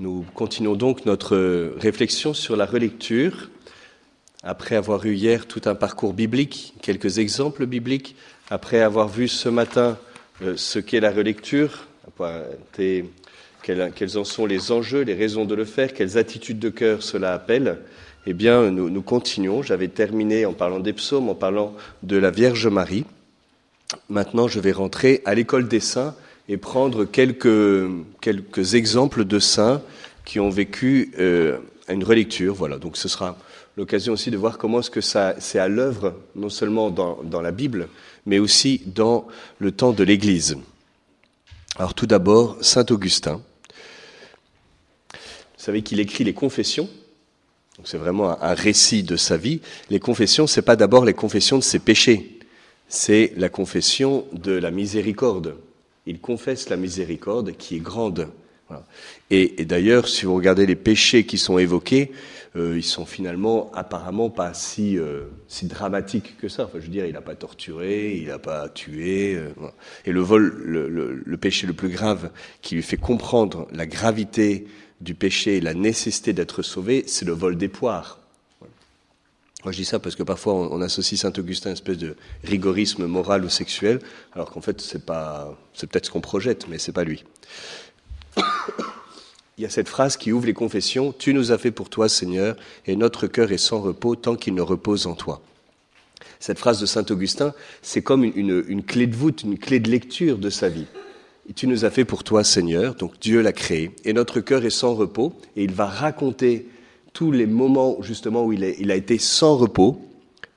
Nous continuons donc notre réflexion sur la relecture. Après avoir eu hier tout un parcours biblique, quelques exemples bibliques, après avoir vu ce matin euh, ce qu'est la relecture, quels en sont les enjeux, les raisons de le faire, quelles attitudes de cœur cela appelle, eh bien, nous, nous continuons. J'avais terminé en parlant des psaumes, en parlant de la Vierge Marie. Maintenant, je vais rentrer à l'école des saints et prendre quelques, quelques exemples de saints qui ont vécu euh, une relecture. Voilà, donc ce sera l'occasion aussi de voir comment est-ce que ça c'est à l'œuvre, non seulement dans, dans, la Bible, mais aussi dans le temps de l'Église. Alors tout d'abord, Saint Augustin. Vous savez qu'il écrit les confessions. Donc c'est vraiment un, récit de sa vie. Les confessions, c'est pas d'abord les confessions de ses péchés, c'est la confession de la miséricorde il confesse la miséricorde qui est grande. Et, d'ailleurs, si vous regardez les péchés qui sont évoqués, euh, ils sont finalement apparemment pas si, euh, si dramatiques que ça. Enfin, je veux dire, il n'a pas torturé, il n'a pas tué. Euh. Et le vol, le, péché le plus grave qui lui fait comprendre la gravité du péché et la nécessité d'être sauvé, c'est le vol des poires. Je dis ça parce que parfois on, associe Saint Augustin à une espèce de rigorisme moral ou sexuel, alors qu'en fait c'est pas, c'est peut-être ce qu'on projette, mais c'est pas lui. Il y a cette phrase qui ouvre les confessions Tu nous as fait pour toi, Seigneur, et notre cœur est sans repos tant qu'il ne repose en toi. Cette phrase de Saint Augustin, c'est comme une, une, une, clé de voûte, une clé de lecture de sa vie. Tu nous as fait pour toi, Seigneur, donc Dieu l'a créé, et notre cœur est sans repos, et il va raconter tous les moments justement où il, a été sans repos,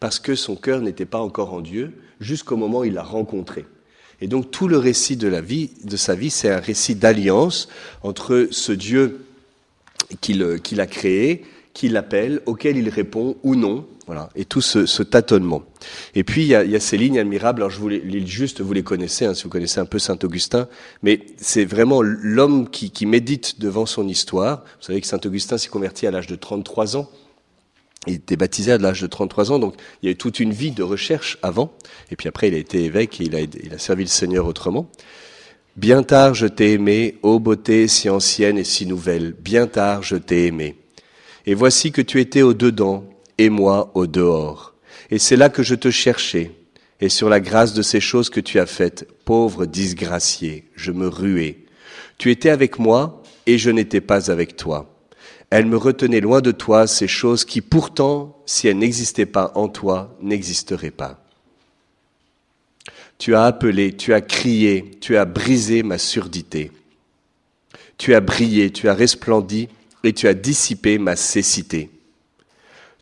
parce que son cœur n'était pas encore en Dieu, jusqu'au moment où il l'a rencontré. Et donc tout le récit de la vie, de sa vie, c'est un récit d'alliance entre ce Dieu qu'il qu a créé, qui l'appelle, auquel il répond ou non, voilà, et tout ce, ce tâtonnement. Et puis il y, a, y, a, ces lignes admirables. Alors je vous les lis juste, vous les connaissez, hein, si vous connaissez un peu Saint Augustin, mais c'est vraiment l'homme qui, qui, médite devant son histoire. Vous savez que Saint Augustin s'est converti à l'âge de 33 ans. Il était baptisé à l'âge de 33 ans, donc il y a eu toute une vie de recherche avant. Et puis après, il a été évêque et il a, il a servi le Seigneur autrement. Bien tard je t'ai aimé, ô beauté si ancienne et si nouvelle. Bien tard je t'ai aimé. Et voici que tu étais au dedans et moi au dehors. Et c'est là que je te cherchais, et sur la grâce de ces choses que tu as faites, pauvre disgracié, je me ruais. Tu étais avec moi, et je n'étais pas avec toi. Elle me retenait loin de toi ces choses qui pourtant, si elles n'existaient pas en toi, n'existeraient pas. Tu as appelé, tu as crié, tu as brisé ma surdité. Tu as brillé, tu as resplendi, et tu as dissipé ma cécité.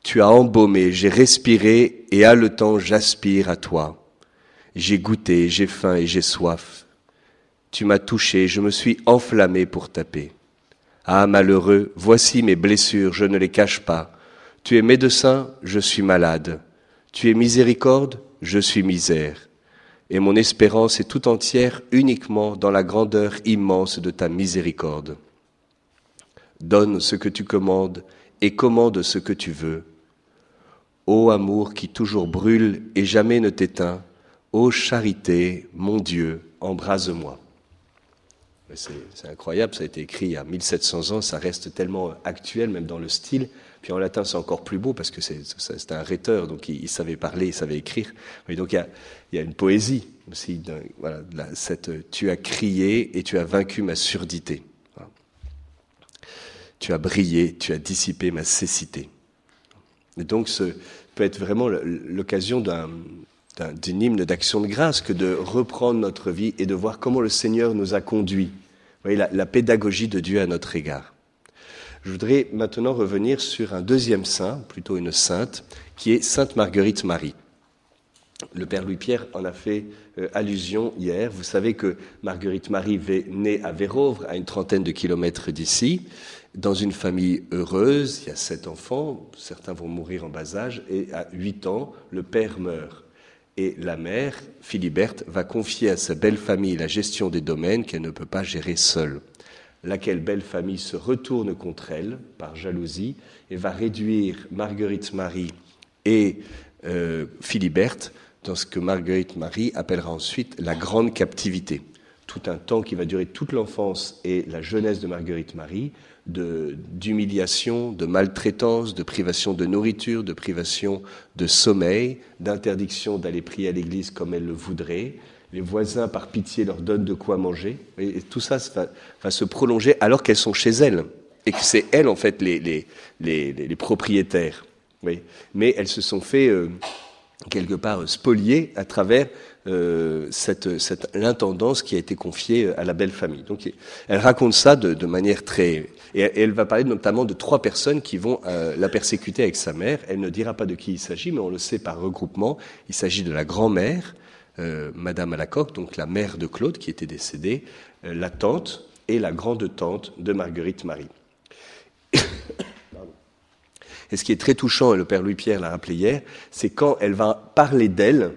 Tu as embaumé, j'ai respiré et haletant j'aspire à toi. J'ai goûté, j'ai faim et j'ai soif. Tu m'as touché, je me suis enflammé pour taper. Ah malheureux, voici mes blessures, je ne les cache pas. Tu es médecin, je suis malade. Tu es miséricorde, je suis misère. Et mon espérance est tout entière uniquement dans la grandeur immense de ta miséricorde. Donne ce que tu commandes et commande ce que tu veux Ô amour qui toujours brûle et jamais ne t'éteint, ô charité, mon Dieu, embrase-moi. C'est incroyable, ça a été écrit il y a 1700 ans, ça reste tellement actuel, même dans le style. Puis en latin, c'est encore plus beau parce que c'est un rhéteur, donc il, savait parler, il savait écrire. Donc il y a, une poésie aussi. Voilà, cette, tu as crié et tu as vaincu ma surdité. Tu as brillé, tu as dissipé ma cécité. Et donc, ce peut être vraiment l'occasion d'un d'une hymne d'action de grâce que de reprendre notre vie et de voir comment le Seigneur nous a conduits. Vous voyez, la, la pédagogie de Dieu à notre égard. Je voudrais maintenant revenir sur un deuxième saint, plutôt une sainte, qui est Sainte Marguerite Marie. Le Père Louis-Pierre en a fait euh, allusion hier. Vous savez que Marguerite Marie est née à Vérovre, à une trentaine de kilomètres d'ici dans une famille heureuse, il y a sept enfants, certains vont mourir en bas âge, et à huit ans, le père meurt. Et la mère, Philiberte, va confier à sa belle famille la gestion des domaines qu'elle ne peut pas gérer seule. Laquelle belle famille se retourne contre elle par jalousie et va réduire Marguerite Marie et euh, Philiberte dans ce que Marguerite Marie appellera ensuite la grande captivité tout un temps qui va durer toute l'enfance et la jeunesse de Marguerite Marie, d'humiliation, de, maltraitance, de privation de nourriture, de privation de sommeil, d'interdiction d'aller prier à l'église comme elle le voudrait. Les voisins, par pitié, leur donnent de quoi manger. Et tout ça va, se prolonger alors qu'elles sont chez elles. Et que c'est elles, en fait, les, les, les, propriétaires. Oui. Mais elles se sont fait, euh, quelque part, spolier à travers euh, cette, l'intendance qui a été confiée à la belle famille. Donc, elle raconte ça de, manière très et elle va parler notamment de trois personnes qui vont euh, la persécuter avec sa mère. Elle ne dira pas de qui il s'agit, mais on le sait par regroupement. Il s'agit de la grand-mère, euh, Madame Alacoque, donc la mère de Claude qui était décédée, la tante et la grande-tante de Marguerite Marie. et ce qui est très touchant, et le père Louis-Pierre l'a rappelé hier, c'est quand elle va parler d'elle,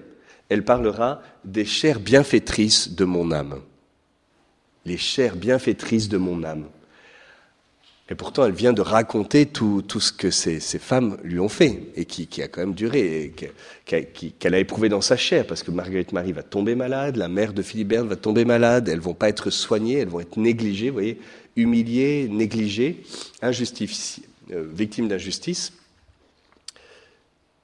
elle parlera des chères bienfaitrices de mon âme. Les chères bienfaitrices de mon âme. Et pourtant, elle vient de raconter tout, tout ce que ces, ces, femmes lui ont fait, et qui, a quand même duré, et qu'elle a éprouvé dans sa chair, parce que Marguerite Marie va tomber malade, la mère de Philibert va tomber malade, elles vont pas être soignées, elles vont être négligées, vous voyez, humiliées, négligées, euh, victimes d'injustice.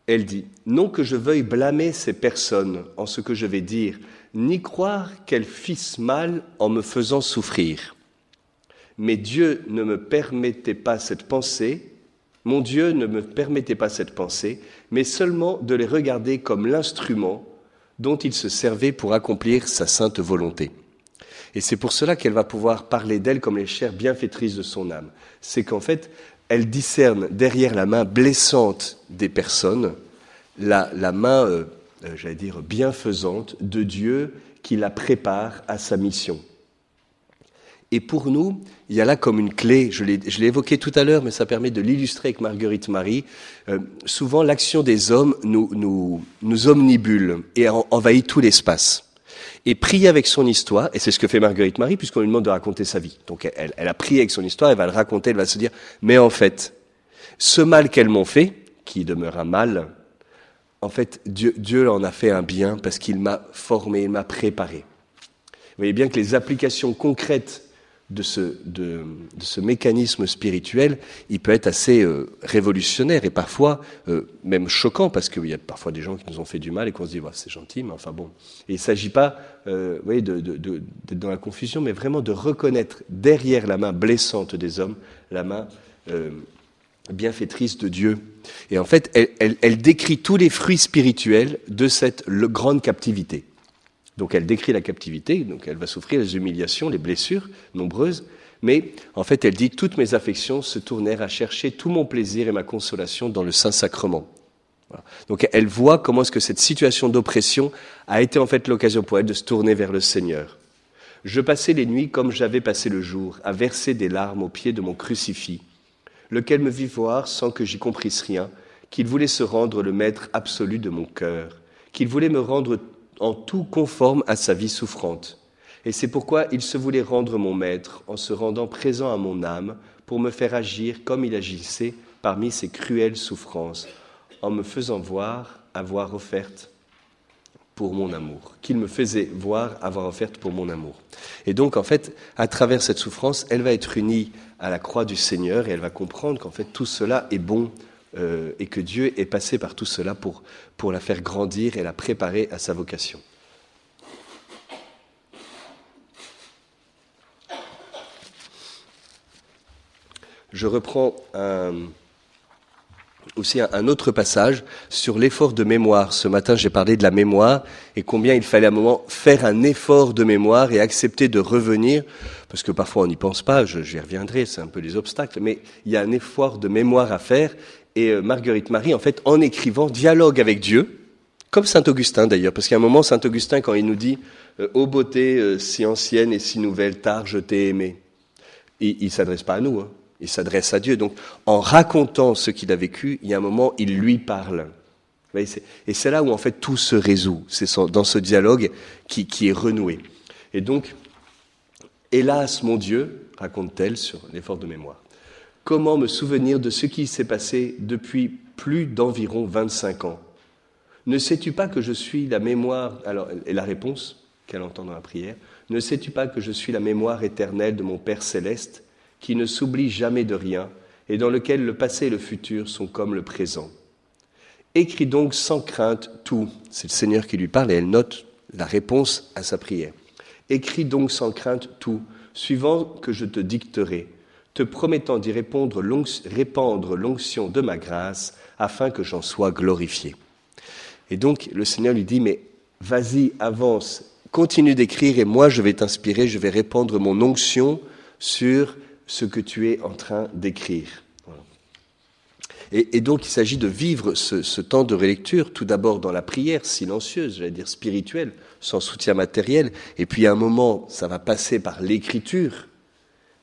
Elle dit, non que je veuille blâmer ces personnes en ce que je vais dire, ni croire qu'elles fissent mal en me faisant souffrir. Mais Dieu ne me permettait pas cette pensée, mon Dieu ne me permettait pas cette pensée, mais seulement de les regarder comme l'instrument dont il se servait pour accomplir sa sainte volonté. Et c'est pour cela qu'elle va pouvoir parler d'elle comme les chères bienfaitrices de son âme. C'est qu'en fait, elle discerne derrière la main blessante des personnes la, main, euh, euh, j'allais dire, bienfaisante de Dieu qui la prépare à sa mission. Et pour nous, il y a là comme une clé, je l'ai évoqué tout à l'heure, mais ça permet de l'illustrer avec Marguerite Marie. Euh, souvent, l'action des hommes nous, nous, nous omnibule et envahit tout l'espace. Et prier avec son histoire, et c'est ce que fait Marguerite Marie, puisqu'on lui demande de raconter sa vie. Donc elle, elle a prié avec son histoire, elle va le raconter, elle va se dire, mais en fait, ce mal qu'elles m'ont fait, qui demeure un mal, en fait, Dieu, Dieu en a fait un bien parce qu'il m'a formé, il m'a préparé. Vous voyez bien que les applications concrètes de ce, de, ce, mécanisme spirituel, il peut être assez euh, révolutionnaire et parfois euh, même choquant, parce qu'il y a parfois des gens qui nous ont fait du mal et qu'on se dit, c'est gentil, mais enfin bon. Il ne s'agit pas euh, d'être dans la confusion, mais vraiment de reconnaître derrière la main blessante des hommes, la main bienfaitrice de Dieu. Et en fait, elle, décrit tous les fruits spirituels de cette grande captivité. Donc elle décrit la captivité, donc elle va souffrir les humiliations, les blessures nombreuses, mais en fait elle dit toutes mes affections se tournèrent à chercher tout mon plaisir et ma consolation dans le Saint-Sacrement. Voilà. Donc elle voit comment est-ce que cette situation d'oppression a été en fait l'occasion pour elle de se tourner vers le Seigneur. Je passais les nuits comme j'avais passé le jour, à verser des larmes au pied de mon crucifix, lequel me vit voir sans que j'y comprisse rien, qu'il voulait se rendre le maître absolu de mon cœur, qu'il voulait me rendre en tout conforme à sa vie souffrante. Et c'est pourquoi il se voulait rendre mon maître en se rendant présent à mon âme pour me faire agir comme il agissait parmi ses cruelles souffrances, en me faisant voir avoir offerte pour mon amour, qu'il me faisait voir avoir offerte pour mon amour. Et donc, en fait, à travers cette souffrance, elle va être unie à la croix du Seigneur et elle va comprendre qu'en fait, tout cela est bon euh, et que Dieu est passé par tout cela pour, pour la faire grandir et la préparer à sa vocation. Je reprends aussi un, un, autre passage sur l'effort de mémoire. Ce matin, j'ai parlé de la mémoire et combien il fallait à un moment faire un effort de mémoire et accepter de revenir, parce que parfois on n'y pense pas, j'y reviendrai, c'est un peu les obstacles, mais il y a un effort de mémoire à faire et euh, Marguerite Marie, en fait, en écrivant, dialogue avec Dieu, comme Saint Augustin d'ailleurs, parce qu'à un moment, Saint Augustin, quand il nous dit euh, Ô beauté euh, si ancienne et si nouvelle, tard je t'ai aimé, il ne s'adresse pas à nous, hein, il s'adresse à Dieu. Donc, en racontant ce qu'il a vécu, il y a un moment, il lui parle. Et c'est là où en fait tout se résout. C'est dans ce dialogue qui, qui est renoué. Et donc, hélas, mon Dieu, raconte-t-elle sur l'effort de mémoire. Comment me souvenir de ce qui s'est passé depuis plus d'environ 25 ans? Ne sais-tu pas que je suis la mémoire et la réponse qu'elle entend dans la prière Ne sais-tu pas que je suis la mémoire éternelle de mon Père céleste, qui ne s'oublie jamais de rien, et dans lequel le passé et le futur sont comme le présent? Écris donc sans crainte tout. C'est le Seigneur qui lui parle et elle note la réponse à sa prière. Écris donc sans crainte tout, suivant que je te dicterai, te promettant d'y répandre l'onction de ma grâce, afin que j'en sois glorifié. Et donc le Seigneur lui dit, mais vas-y, avance, continue d'écrire, et moi je vais t'inspirer, je vais répandre mon onction sur ce que tu es en train d'écrire. Et, donc il s'agit de vivre ce, temps de relecture, tout d'abord dans la prière silencieuse, j'allais dire spirituelle, sans soutien matériel, et puis à un moment, ça va passer par l'écriture.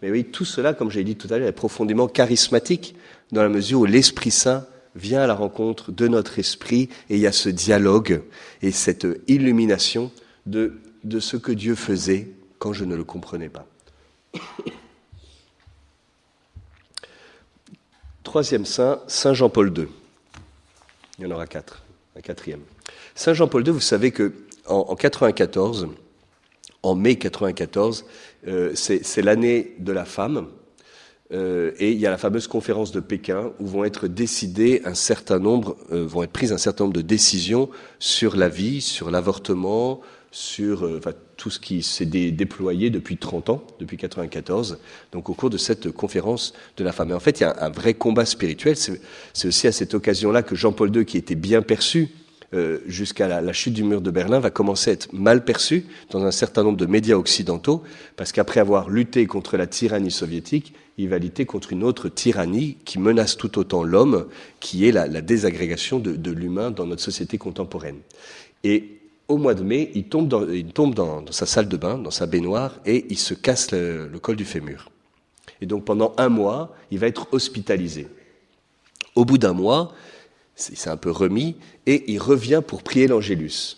Mais oui, tout cela, comme j'ai dit tout à l'heure, est profondément charismatique, dans la mesure où l'Esprit Saint vient à la rencontre de notre esprit, et il y a ce dialogue et cette illumination de, de ce que Dieu faisait quand je ne le comprenais pas. Troisième saint, Saint Jean-Paul II. Il y en aura quatre, un quatrième. Saint Jean-Paul II, vous savez que en, 94, en mai 94, euh, c'est l'année de la femme, euh, et il y a la fameuse conférence de Pékin où vont être décidées un certain nombre, euh, vont être prises un certain nombre de décisions sur la vie, sur l'avortement, sur euh, tout ce qui s'est déployé depuis 30 ans, depuis 94, donc au cours de cette conférence de la femme. Et en fait, il y a un, vrai combat spirituel. C'est aussi à cette occasion-là que Jean-Paul II, qui était bien perçu euh, jusqu'à la, chute du mur de Berlin, va commencer à être mal perçu dans un certain nombre de médias occidentaux, parce qu'après avoir lutté contre la tyrannie soviétique, il va lutter contre une autre tyrannie qui menace tout autant l'homme, qui est la, désagrégation de, l'humain dans notre société contemporaine. Et au mois de mai, il tombe dans, sa salle de bain, dans sa baignoire, et il se casse le, col du fémur. Et donc pendant un mois, il va être hospitalisé. Au bout d'un mois, il s'est un peu remis, et il revient pour prier l'Angélus.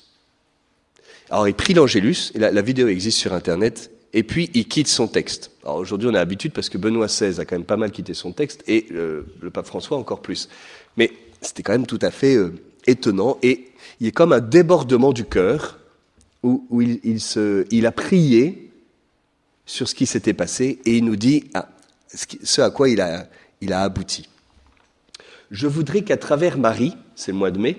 Alors il prie l'Angélus, la, vidéo existe sur Internet, et puis il quitte son texte. Alors aujourd'hui on a l'habitude parce que Benoît XVI a quand même pas mal quitté son texte, et le pape François encore plus. Mais c'était quand même tout à fait euh, étonnant, et il y a comme un débordement du cœur où, il, a prié sur ce qui s'était passé et il nous dit ah, ce à quoi il a abouti. Je voudrais qu'à travers Marie, c'est le mois de mai,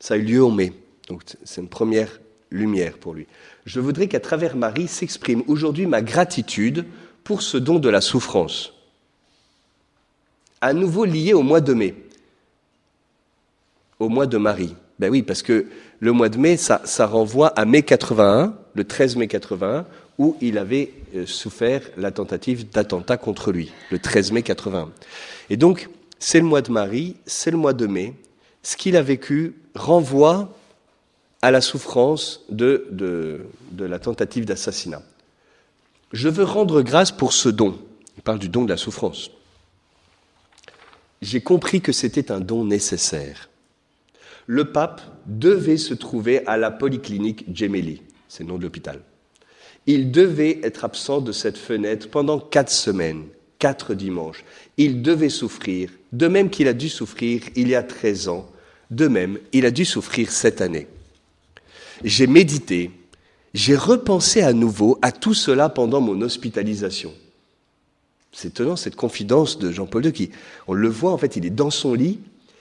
ça a eu lieu en mai, donc c'est une première lumière pour lui. Je voudrais qu'à travers Marie s'exprime aujourd'hui ma gratitude pour ce don de la souffrance, à nouveau lié au mois de mai, au mois de Marie. Ben oui, parce que le mois de mai, ça, renvoie à mai 81, le 13 mai 81, où il avait euh, souffert la tentative d'attentat contre lui, le 13 mai 81. Et donc, c'est le mois de Marie, c'est le mois de mai. Ce qu'il a vécu renvoie à la souffrance de, de, la tentative d'assassinat. Je veux rendre grâce pour ce don. Il parle du don de la souffrance. J'ai compris que c'était un don nécessaire le pape devait se trouver à la polyclinique Gemelli, c'est le nom de l'hôpital. Il devait être absent de cette fenêtre pendant quatre semaines, quatre dimanches. Il devait souffrir, de même qu'il a dû souffrir il y a 13 ans, de même il a dû souffrir cette année. J'ai médité, j'ai repensé à nouveau à tout cela pendant mon hospitalisation. C'est étonnant cette confidence de Jean-Paul II qui, on le voit en fait, il est dans son lit,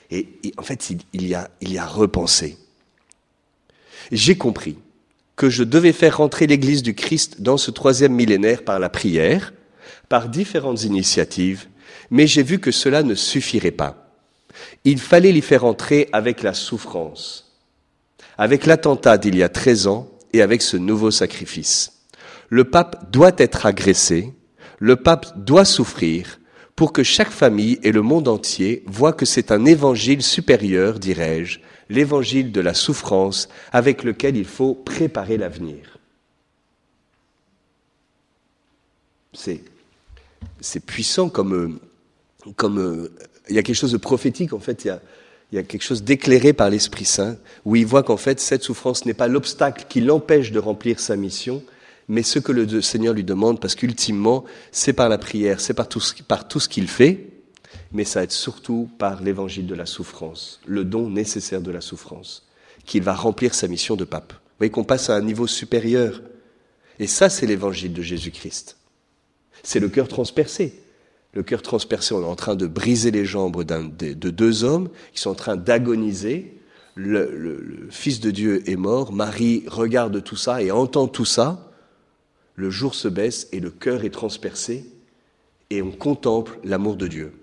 et, en fait, il, y a, il y a repensé. J'ai compris que je devais faire rentrer l'Église du Christ dans ce troisième millénaire par la prière, par différentes initiatives, mais j'ai vu que cela ne suffirait pas. Il fallait l'y faire entrer avec la souffrance, avec l'attentat d'il y a 13 ans et avec ce nouveau sacrifice. Le pape doit être agressé, le pape doit souffrir, pour que chaque famille et le monde entier voient que c'est un évangile supérieur, dirais-je, l'évangile de la souffrance avec lequel il faut préparer l'avenir. C'est, c'est puissant comme, comme il y a quelque chose de prophétique en fait, il y a, il y a quelque chose d'éclairé par l'Esprit Saint, où il voit qu'en fait cette souffrance n'est pas l'obstacle qui l'empêche de remplir sa mission, mais ce que le Seigneur lui demande, parce qu'ultimement, c'est par la prière, c'est par tout ce, qu'il fait, mais ça va être surtout par l'évangile de la souffrance, le don nécessaire de la souffrance, qu'il va remplir sa mission de pape. Vous voyez qu'on passe à un niveau supérieur. Et ça, c'est l'évangile de Jésus-Christ. C'est le cœur transpercé. Le cœur transpercé, on est en train de briser les jambes de, de deux hommes qui sont en train d'agoniser. Le, Fils de Dieu est mort. Marie regarde tout ça et entend tout ça. Le jour se baisse et le cœur est transpercé et on contemple l'amour de Dieu.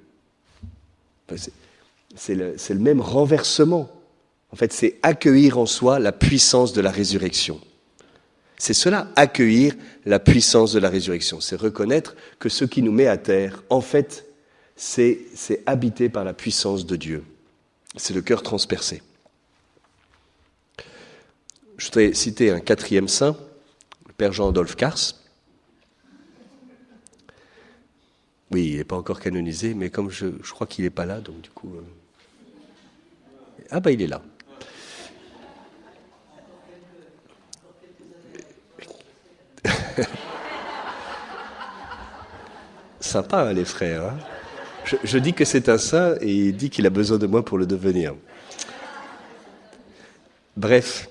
c'est le même renversement. En fait, c'est accueillir en soi la puissance de la résurrection. C'est cela, accueillir la puissance de la résurrection. C'est reconnaître que ce qui nous met à terre, en fait, c'est habité par la puissance de Dieu. C'est le cœur transpercé. Je voudrais citer un quatrième saint, le père Jean-Adolphe Cars. Oui, il n'est pas encore canonisé, mais comme je, crois qu'il n'est pas là, donc du coup. Euh, ah, bah, il est là. Sympa, hein, les frères. Hein. je, dis que c'est un saint et il dit qu'il a besoin de moi pour le devenir. Bref,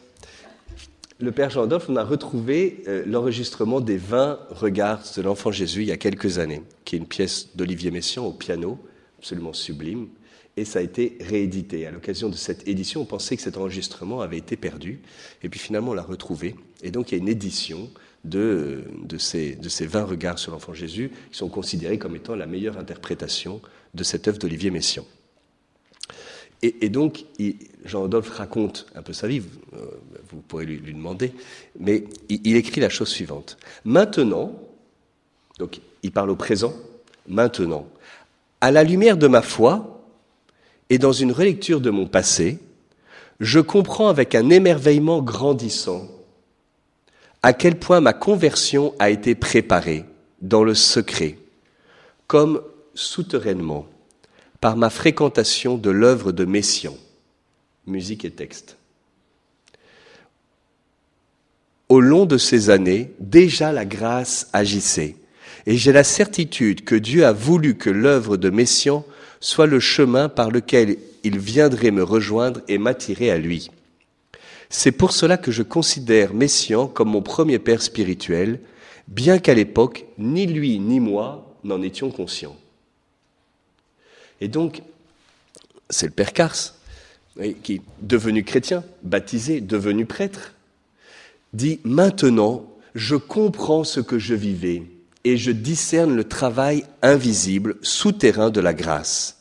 le Père Jean-Adolphe, on a retrouvé euh, l'enregistrement des 20 regards de l'enfant Jésus il y a quelques années, qui est une pièce d'Olivier Messiaen au piano, absolument sublime, et ça a été réédité. À l'occasion de cette édition, on pensait que cet enregistrement avait été perdu, et puis finalement on l'a retrouvé. Et donc il y a une édition de, ces, de ces 20 regards sur l'enfant Jésus, qui sont considérés comme étant la meilleure interprétation de cette œuvre d'Olivier Messiaen. Et, donc, Jean-Adolphe raconte un peu sa vie, vous, euh, pourrez lui, lui, demander, mais il, il écrit la chose suivante. Maintenant, donc il parle au présent, maintenant, à la lumière de ma foi et dans une relecture de mon passé, je comprends avec un émerveillement grandissant à quel point ma conversion a été préparée dans le secret, comme souterrainement, par ma fréquentation de l'œuvre de Messian, musique et texte. Au long de ces années, déjà la grâce agissait, et j'ai la certitude que Dieu a voulu que l'œuvre de Messian soit le chemin par lequel il viendrait me rejoindre et m'attirer à lui. C'est pour cela que je considère Messian comme mon premier père spirituel, bien qu'à l'époque, ni lui ni moi n'en étions conscients. Et donc, c'est le père Cars, qui, devenu chrétien, baptisé, devenu prêtre, dit Maintenant, je comprends ce que je vivais et je discerne le travail invisible, souterrain de la grâce.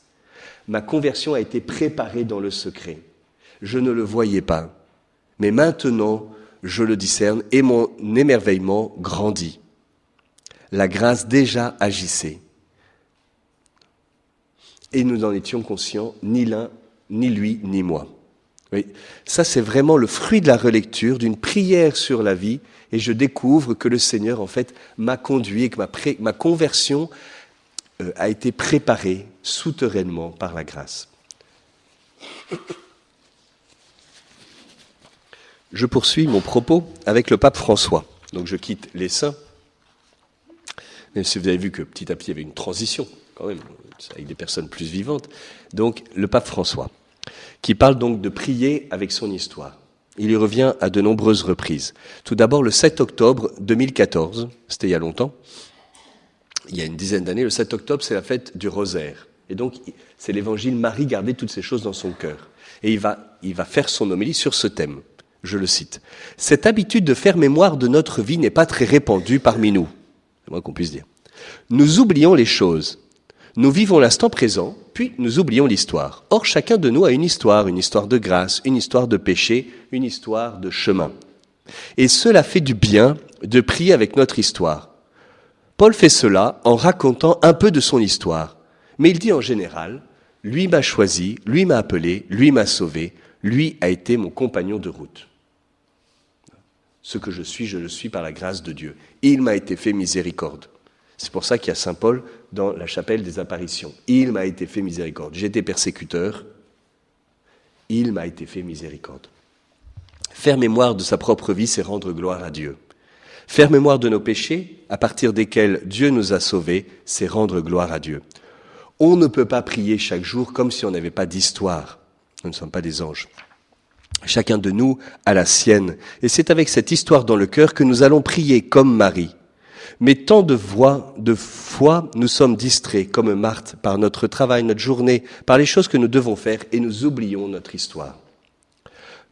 Ma conversion a été préparée dans le secret. Je ne le voyais pas mais maintenant je le discerne et mon émerveillement grandit. La grâce déjà agissait. Et nous n'en étions conscients, ni l'un, ni lui, ni moi. Oui. Ça, c'est vraiment le fruit de la relecture, d'une prière sur la vie, et je découvre que le Seigneur, en fait, m'a conduit et que ma, conversion euh, a été préparée souterrainement par la grâce. Je poursuis mon propos avec le pape François. Donc je quitte les saints, même si vous avez vu que petit à petit il y avait une transition, quand même, avec des personnes plus vivantes. Donc le pape François, qui parle donc de prier avec son histoire. Il y revient à de nombreuses reprises. Tout d'abord le 7 octobre 2014, c'était il y a longtemps, il y a une dizaine d'années, le 7 octobre c'est la fête du rosaire. Et donc c'est l'évangile Marie garder toutes ces choses dans son cœur. Et il va, il va faire son homélie sur ce thème je le cite. Cette habitude de faire mémoire de notre vie n'est pas très répandue parmi nous. C'est moins qu'on puisse dire. Nous oublions les choses. Nous vivons l'instant présent, puis nous oublions l'histoire. Or, chacun de nous a une histoire, une histoire de grâce, une histoire de péché, une histoire de chemin. Et cela fait du bien de prier avec notre histoire. Paul fait cela en racontant un peu de son histoire. Mais il dit en général, lui m'a choisi, lui m'a appelé, lui m'a sauvé, lui a été mon compagnon de route. Ce que je suis, je le suis par la grâce de Dieu. Il m'a été fait miséricorde. C'est pour ça qu'il y a Saint Paul dans la chapelle des apparitions. Il m'a été fait miséricorde. J'étais persécuteur. Il m'a été fait miséricorde. Faire mémoire de sa propre vie, c'est rendre gloire à Dieu. Faire mémoire de nos péchés, à partir desquels Dieu nous a sauvés, c'est rendre gloire à Dieu. On ne peut pas prier chaque jour comme si on n'avait pas d'histoire. Nous ne sommes pas des anges. Chacun de nous a la sienne. Et c'est avec cette histoire dans le cœur que nous allons prier comme Marie. Mais tant de voix, de fois, nous sommes distraits, comme Marthe, par notre travail, notre journée, par les choses que nous devons faire, et nous oublions notre histoire.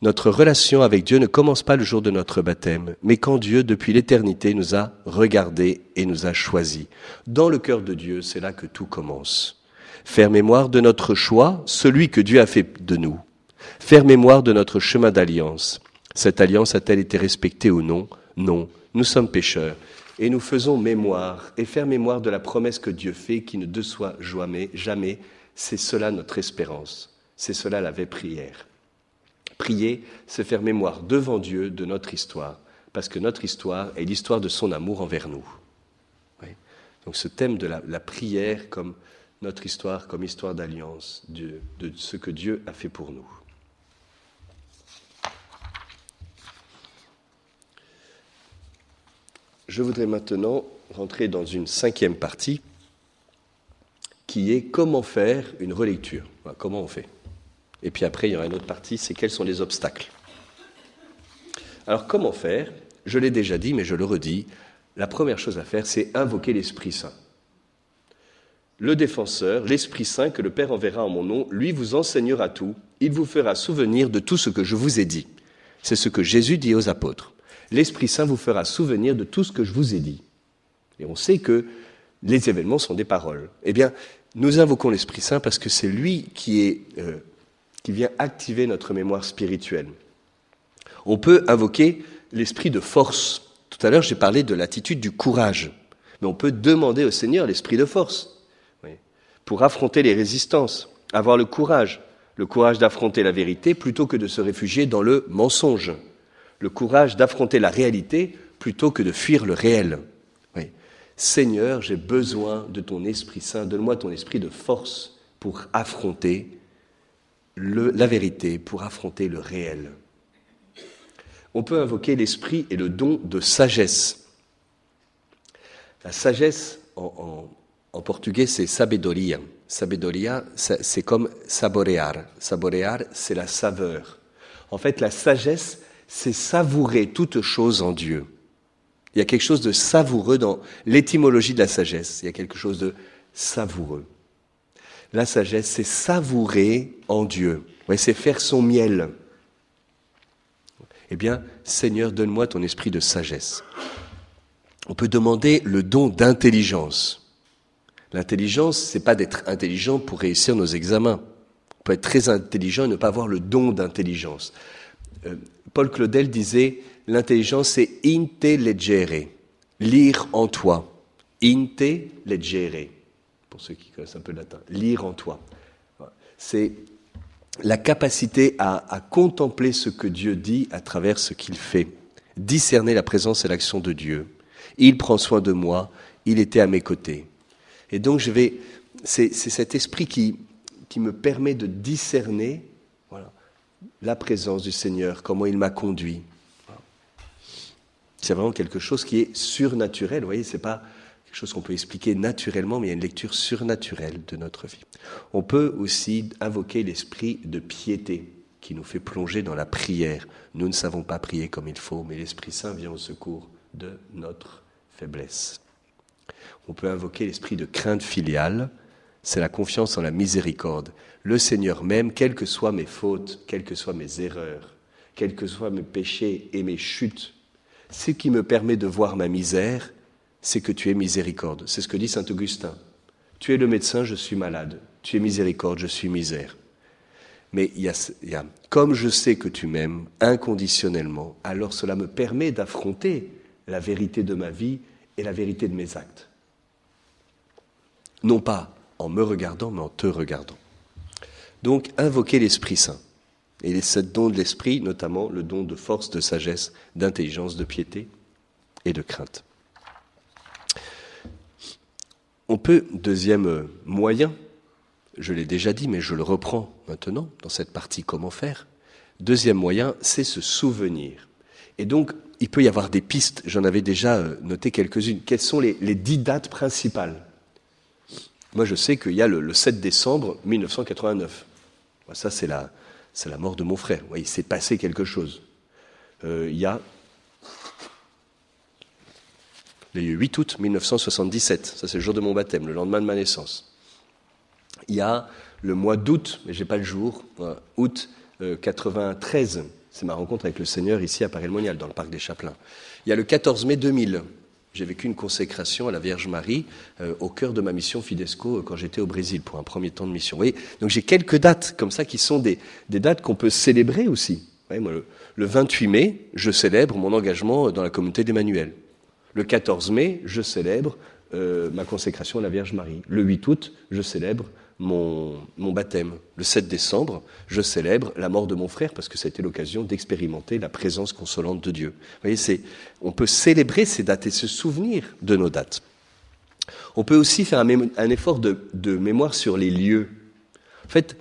Notre relation avec Dieu ne commence pas le jour de notre baptême, mais quand Dieu, depuis l'éternité, nous a regardés et nous a choisis. Dans le cœur de Dieu, c'est là que tout commence. Faire mémoire de notre choix, celui que Dieu a fait de nous. Faire mémoire de notre chemin d'alliance. Cette alliance a-t-elle été respectée ou non? Non. Nous sommes pécheurs et nous faisons mémoire. Et faire mémoire de la promesse que Dieu fait, qui ne déçoit jamais, jamais, c'est cela notre espérance. C'est cela la vraie prière. Prier, c'est faire mémoire devant Dieu de notre histoire, parce que notre histoire est l'histoire de son amour envers nous. Donc ce thème de la, prière comme notre histoire comme histoire d'alliance, de ce que Dieu a fait pour nous. Je voudrais maintenant rentrer dans une cinquième partie qui est comment faire une relecture. Comment on fait Et puis après, il y aura une autre partie, c'est quels sont les obstacles. Alors comment faire? Je l'ai déjà dit, mais je le redis. La première chose à faire, c'est invoquer l'Esprit Saint le défenseur, l'Esprit Saint que le Père enverra en mon nom, lui vous enseignera tout, il vous fera souvenir de tout ce que je vous ai dit. C'est ce que Jésus dit aux apôtres. L'Esprit Saint vous fera souvenir de tout ce que je vous ai dit. Et on sait que les événements sont des paroles. Eh bien, nous invoquons l'Esprit Saint parce que c'est lui qui, euh, vient activer notre mémoire spirituelle. On peut invoquer l'esprit de force. Tout à l'heure, j'ai parlé de l'attitude du courage. Mais on peut demander au Seigneur l'esprit de force pour affronter les résistances, avoir le courage, le courage d'affronter la vérité plutôt que de se réfugier dans le mensonge, le courage d'affronter la réalité plutôt que de fuir le réel. Seigneur, j'ai besoin de ton Esprit Saint, donne-moi ton esprit de force pour affronter la vérité, pour affronter le réel. On peut invoquer l'esprit et le don de sagesse. La sagesse, en, en portugais, c'est sabedoria. Sabedoria, c'est comme saborear. Saborear, c'est la saveur. En fait, la sagesse, c'est savourer toute chose en Dieu. Il y a quelque chose de savoureux dans l'étymologie de la sagesse. Il y a quelque chose de savoureux. La sagesse, c'est savourer en Dieu. Ouais, c'est faire son miel. Eh bien, Seigneur, donne-moi ton esprit de sagesse. On peut demander le don d'intelligence. L'intelligence, c'est pas d'être intelligent pour réussir nos examens. On peut être très intelligent et ne pas avoir le don d'intelligence. Euh, Paul Claudel disait, l'intelligence, c'est intellegere, lire en toi. Intellegere, pour ceux qui connaissent un peu le latin, lire en toi. C'est la capacité à, contempler ce que Dieu dit à travers ce qu'il fait, discerner la présence et l'action de Dieu. Il prend soin de moi, il était à mes côtés. Et donc, je vais, c'est, cet esprit qui, qui me permet de discerner la présence du Seigneur, comment il m'a conduit. C'est vraiment quelque chose qui est surnaturel. Vous voyez, c'est pas quelque chose qu'on peut expliquer naturellement, mais il y a une lecture surnaturelle de notre vie. On peut aussi invoquer l'esprit de piété qui nous fait plonger dans la prière. Nous ne savons pas prier comme il faut, mais l'Esprit Saint vient au secours de notre faiblesse. On peut invoquer l'esprit de crainte filiale, c'est la confiance en la miséricorde. Le Seigneur même, quelles que soient mes fautes, quelles que soient mes erreurs, quels que soient mes péchés et mes chutes, ce qui me permet de voir ma misère, c'est que tu es miséricorde. C'est ce que dit Saint Augustin. Tu es le médecin, je suis malade. Tu es miséricorde, je suis misère. Mais comme je sais que tu m'aimes inconditionnellement, alors cela me permet d'affronter la vérité de ma vie et la vérité de mes actes non pas en me regardant, mais en te regardant. Donc, invoquer l'Esprit Saint. Et les sept dons de l'Esprit, notamment le don de force, de sagesse, d'intelligence, de piété et de crainte. On peut, deuxième moyen, je l'ai déjà dit, mais je le reprends maintenant dans cette partie comment faire. Deuxième moyen, c'est se souvenir. Et donc, il peut y avoir des pistes, j'en avais déjà euh, noté quelques-unes. Quelles sont les, les dix dates principales moi, je sais qu'il y a le, 7 décembre 1989. Ça, c'est la, mort de mon frère. il s'est passé quelque chose. Euh, il y a le 8 août 1977, ça c'est le jour de mon baptême, le lendemain de ma naissance. Il y a le mois d'août, mais j'ai pas le jour, août 93, euh, c'est ma rencontre avec le Seigneur ici à Paris-le-Monial, dans le parc des Chapelains. Il y a le 14 mai 2000, j'ai vécu une consécration à la Vierge Marie euh, au cœur de ma mission Fidesco euh, quand j'étais au Brésil pour un premier temps de mission. Donc j'ai quelques dates comme ça qui sont des, dates qu'on peut célébrer aussi. le, 28 mai, je célèbre mon engagement dans la communauté d'Emmanuel. Le 14 mai, je célèbre euh, ma consécration à la Vierge Marie. Le 8 août, je célèbre mon, baptême. Le 7 décembre, je célèbre la mort de mon frère parce que ça a été l'occasion d'expérimenter la présence consolante de Dieu. Vous voyez, on peut célébrer ces dates et se souvenir de nos dates. On peut aussi faire un, effort de, mémoire sur les lieux. En fait,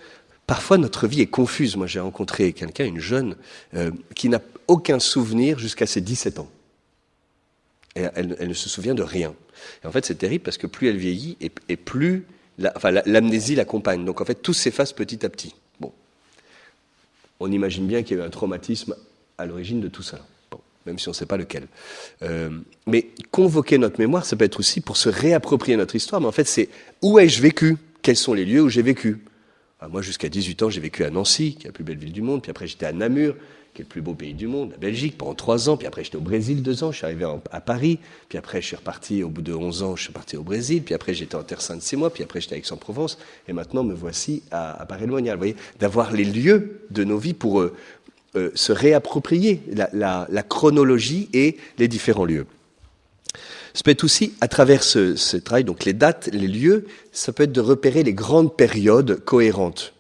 parfois notre vie est confuse. Moi, j'ai rencontré quelqu'un, une jeune, euh, qui n'a aucun souvenir jusqu'à ses 17 ans. Elle, ne se souvient de rien. Et en fait, c'est terrible parce que plus elle vieillit et plus l'amnésie l'accompagne. Donc en fait, tout s'efface petit à petit. Bon. On imagine bien qu'il y a eu un traumatisme à l'origine de tout ça. Bon, même si on ne sait pas lequel. Euh, mais convoquer notre mémoire, ça peut être aussi pour se réapproprier notre histoire. Mais en fait, c'est où ai-je vécu? Quels sont les lieux où j'ai vécu? Ah, Moi, jusqu'à 18 ans, j'ai vécu à Nancy, qui est la plus belle ville du monde. Puis après, j'étais à Namur, le plus beau pays du monde, la Belgique, pendant trois ans. Puis après, j'étais au Brésil deux ans. Je suis arrivé à Paris. Puis après, je suis reparti, au bout de onze ans, je suis parti au Brésil. Puis après, j'étais en Terre Sainte six mois. Puis après, j'étais à Aix-en-Provence. Et maintenant, me voici à, Paris-le-Monial. Vous voyez, d'avoir les lieux de nos vies pour euh, euh, se réapproprier la, chronologie et les différents lieux. Ça peut être aussi, à travers ce, ce travail, donc les dates, les lieux, ça peut être de repérer les grandes périodes cohérentes.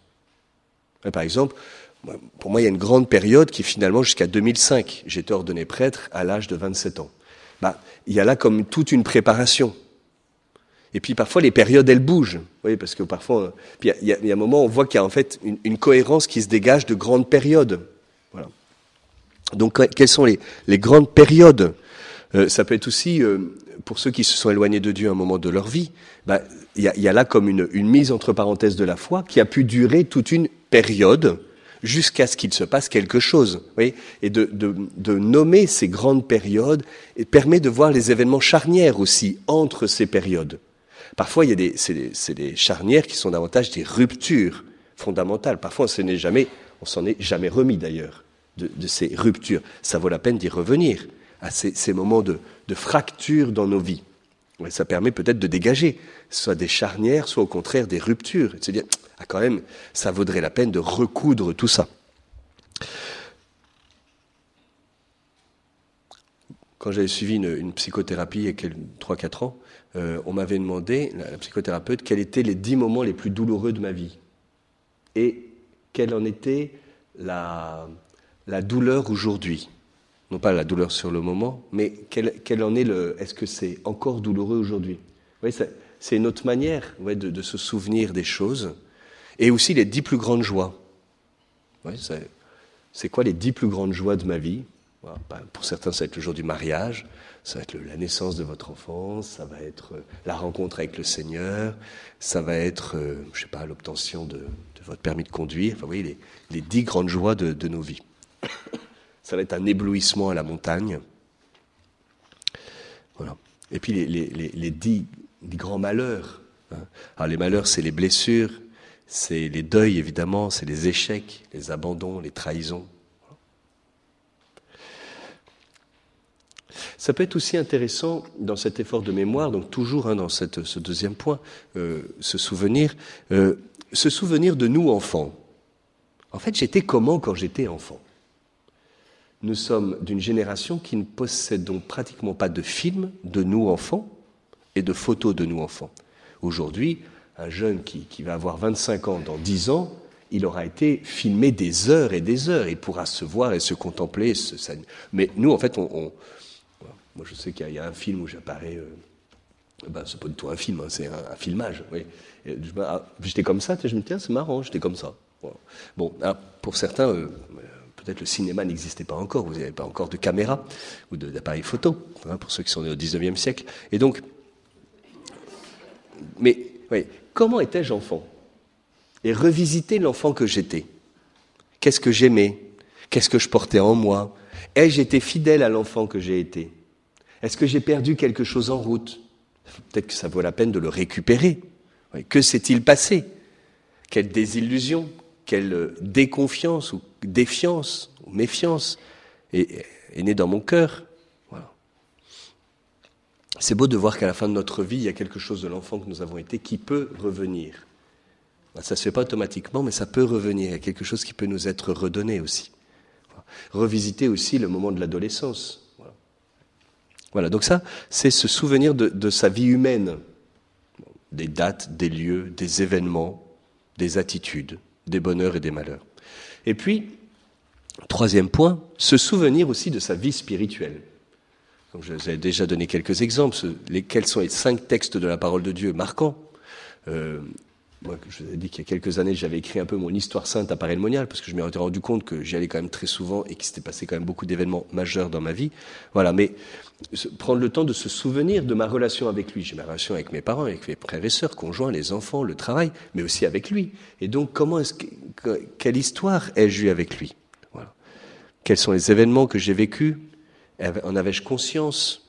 Par exemple, pour moi, il y a une grande période qui est finalement jusqu'à 2005. J'étais ordonné prêtre à l'âge de 27 ans. Bah, il y a là comme toute une préparation. Et puis parfois les périodes elles bougent, parce que parfois, il y, a, un moment on voit qu'il y a en fait une, cohérence qui se dégage de grandes périodes. Voilà. Donc quelles sont les, grandes périodes? Euh, Ça peut être aussi euh, pour ceux qui se sont éloignés de Dieu à un moment de leur vie. Bah, il y, a, là comme une mise entre parenthèses de la foi qui a pu durer toute une période jusqu'à ce qu'il se passe quelque chose. Et de, nommer ces grandes périodes et permet de voir les événements charnières aussi entre ces périodes. Parfois, il y a des, c'est des, charnières qui sont davantage des ruptures fondamentales. Parfois, on s'en est jamais, s'en est jamais remis d'ailleurs de, ces ruptures. Ça vaut la peine d'y revenir à ces, moments de, fracture dans nos vies. Ça permet peut-être de dégager soit des charnières, soit au contraire des ruptures, ah, quand même, ça vaudrait la peine de recoudre tout ça. Quand j'avais suivi une, psychothérapie il y a 3-4 ans, euh, on m'avait demandé, la, psychothérapeute, quels étaient les dix moments les plus douloureux de ma vie. Et quelle en était la, la douleur aujourd'hui. Non pas la douleur sur le moment, mais quel, en est le. Est-ce que c'est encore douloureux aujourd'hui? C'est une autre manière de, se souvenir des choses et aussi les dix plus grandes joies. c'est quoi les dix plus grandes joies de ma vie? Ben, Pour certains, ça va être le jour du mariage, ça va être la naissance de votre enfant, ça va être euh, la rencontre avec le Seigneur, ça va être, euh, je sais pas, l'obtention de, votre permis de conduire. Enfin, vous voyez, les, dix grandes joies de, nos vies. Ça va être un éblouissement à la montagne. Et puis les, dix, grands malheurs. Hein. Alors les malheurs, c'est les blessures, c'est les deuils évidemment, c'est les échecs, les abandons, les trahisons. Ça peut être aussi intéressant dans cet effort de mémoire, donc toujours hein, dans ce deuxième point, euh, se souvenir, euh, se souvenir de nous enfants. En fait, j'étais comment quand j'étais enfant? Nous sommes d'une génération qui ne possède donc pratiquement pas de films de nous enfants et de photos de nous enfants. Aujourd'hui, un jeune qui, va avoir 25 ans dans 10 ans, il aura été filmé des heures et des heures. Il pourra se voir et se contempler. Mais nous, en fait, on, moi je sais qu'il y, a un film où j'apparais. Euh, ben, c'est pas du tout un film, hein, c'est un, filmage. Oui. Ah, j'étais comme ça, je me dis, c'est marrant, j'étais comme ça. Bon, ah, pour certains, euh, peut-être le cinéma n'existait pas encore, vous n'avez pas encore de caméra ou d'appareil photo, hein, pour ceux qui sont nés au 19e siècle. Et donc, mais oui, comment étais-je enfant Et revisiter l'enfant que j'étais. Qu'est-ce que j'aimais Qu'est-ce que je portais en moi Ai-je été fidèle à l'enfant que j'ai été Est-ce que j'ai perdu quelque chose en route Peut-être que ça vaut la peine de le récupérer. Que s'est-il passé Quelle désillusion Quelle déconfiance ou défiance ou méfiance est, est née dans mon cœur c'est beau de voir qu'à la fin de notre vie, il y a quelque chose de l'enfant que nous avons été qui peut revenir. Ça ne se fait pas automatiquement, mais ça peut revenir. Il y a quelque chose qui peut nous être redonné aussi. Revisiter aussi le moment de l'adolescence. Voilà. donc ça, c'est ce souvenir de, de, sa vie humaine. Des dates, des lieux, des événements, des attitudes, des bonheurs et des malheurs. Et puis, troisième point, se souvenir aussi de sa vie spirituelle. Donc je vous ai déjà donné quelques exemples. quels sont les cinq textes de la parole de Dieu marquants euh, moi, je vous ai dit qu'il y a quelques années, j'avais écrit un peu mon histoire sainte à Paray-le-Monial, parce que je m'étais rendu compte que j'y allais quand même très souvent et qu'il s'était passé quand même beaucoup d'événements majeurs dans ma vie. Voilà, mais prendre le temps de se souvenir de ma relation avec lui. J'ai ma relation avec mes parents, avec mes frères et sœurs, conjoints, les enfants, le travail, mais aussi avec lui. Et donc, comment est-ce que, quelle histoire ai-je eu avec lui? Quels sont les événements que j'ai vécus? En avais-je conscience?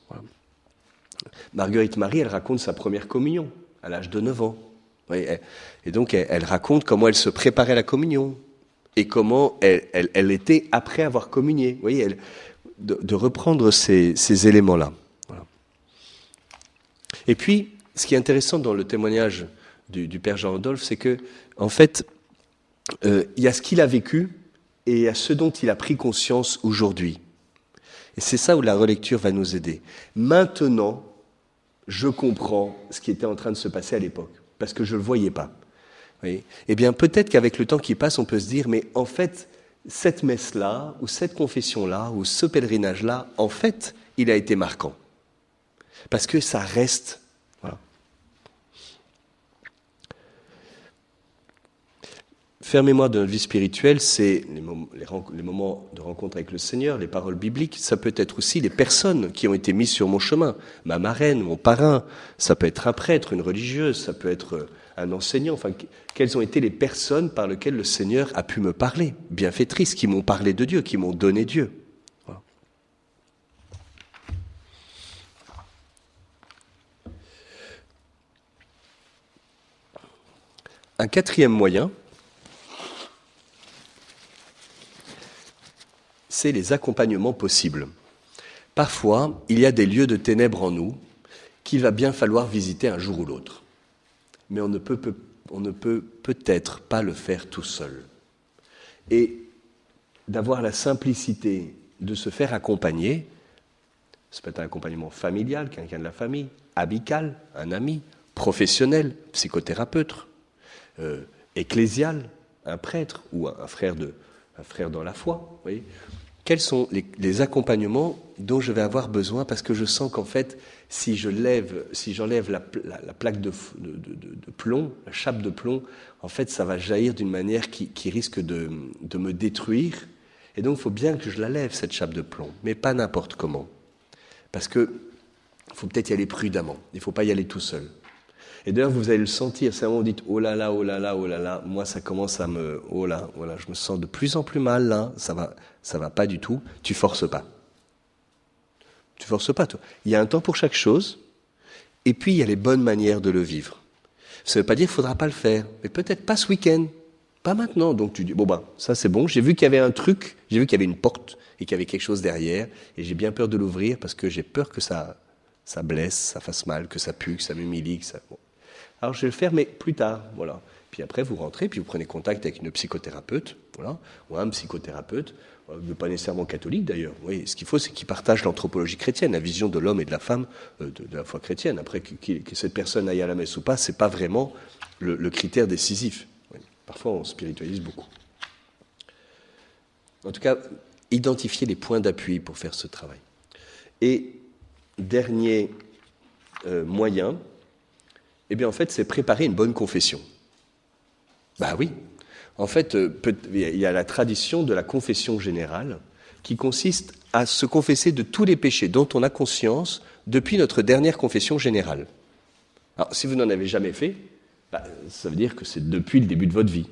Marguerite Marie, elle raconte sa première communion à l'âge de 9 ans. Et donc, elle, raconte comment elle se préparait à la communion et comment elle, était après avoir communié. Vous voyez, de, reprendre ces, éléments-là. Et puis, ce qui est intéressant dans le témoignage du, père Jean-Rodolphe, c'est que, en fait, euh, il y a ce qu'il a vécu et il y a ce dont il a pris conscience aujourd'hui. Et c'est ça où la relecture va nous aider. Maintenant, je comprends ce qui était en train de se passer à l'époque parce que je ne le voyais pas. Eh bien, peut-être qu'avec le temps qui passe, on peut se dire, mais en fait, cette messe-là, ou cette confession-là, ou ce pèlerinage-là, en fait, il a été marquant. Parce que ça reste. Faire mémoire de notre vie spirituelle, c'est les, moments de rencontre avec le Seigneur, les paroles bibliques. Ça peut être aussi les personnes qui ont été mises sur mon chemin. Ma marraine, mon parrain. Ça peut être un prêtre, une religieuse. Ça peut être un enseignant. Enfin, quelles ont été les personnes par lesquelles le Seigneur a pu me parler? Bienfaitrices, qui m'ont parlé de Dieu, qui m'ont donné Dieu. Un quatrième moyen, c'est les accompagnements possibles. Parfois, il y a des lieux de ténèbres en nous qu'il va bien falloir visiter un jour ou l'autre. Mais on ne peut, peut-être pas le faire tout seul. Et d'avoir la simplicité de se faire accompagner, ça peut être un accompagnement familial, quelqu'un de la famille, amical, un ami, professionnel, psychothérapeute, euh, ecclésial, un prêtre ou un, frère un frère dans la foi, quels sont les, accompagnements dont je vais avoir besoin parce que je sens qu'en fait, si je lève, si j'enlève la, plaque de, plomb, la chape de plomb, en fait, ça va jaillir d'une manière qui, risque de, me détruire. Et donc, il faut bien que je la lève, cette chape de plomb, mais pas n'importe comment. Parce que faut peut-être y aller prudemment. Il ne faut pas y aller tout seul. Et d'ailleurs, vous allez le sentir. C'est un moment où vous dites, oh là là, oh là là, oh là là. Moi, ça commence à me, oh là, voilà, je me sens de plus en plus mal là. Ça va, ça va pas du tout. Tu forces pas. Tu forces pas, toi. Il y a un temps pour chaque chose. Et puis, il y a les bonnes manières de le vivre. Ça ne veut pas dire qu'il faudra pas le faire. Mais peut-être pas ce week-end. Pas maintenant. Donc, tu dis, bon ben, ça c'est bon. J'ai vu qu'il y avait un truc. J'ai vu qu'il y avait une porte et qu'il y avait quelque chose derrière. Et j'ai bien peur de l'ouvrir parce que j'ai peur que ça, ça blesse, ça fasse mal, que ça pue, que ça m'humilie, que ça. Alors je vais le faire, mais plus tard, voilà. Puis après, vous rentrez, puis vous prenez contact avec une psychothérapeute, voilà, ou un psychothérapeute, euh, pas nécessairement catholique d'ailleurs. Oui, ce qu'il faut, c'est qu'il partage l'anthropologie chrétienne, la vision de l'homme et de la femme euh, de, la foi chrétienne. Après, que, cette personne aille à la messe ou pas, c'est pas vraiment le, critère décisif. Parfois, on spiritualise beaucoup. En tout cas, identifier les points d'appui pour faire ce travail. Et dernier euh, moyen, eh bien, en fait, c'est préparer une bonne confession. Bah oui. En fait, euh, il y a la tradition de la confession générale qui consiste à se confesser de tous les péchés dont on a conscience depuis notre dernière confession générale. Alors, si vous n'en avez jamais fait, bah, ça veut dire que c'est depuis le début de votre vie.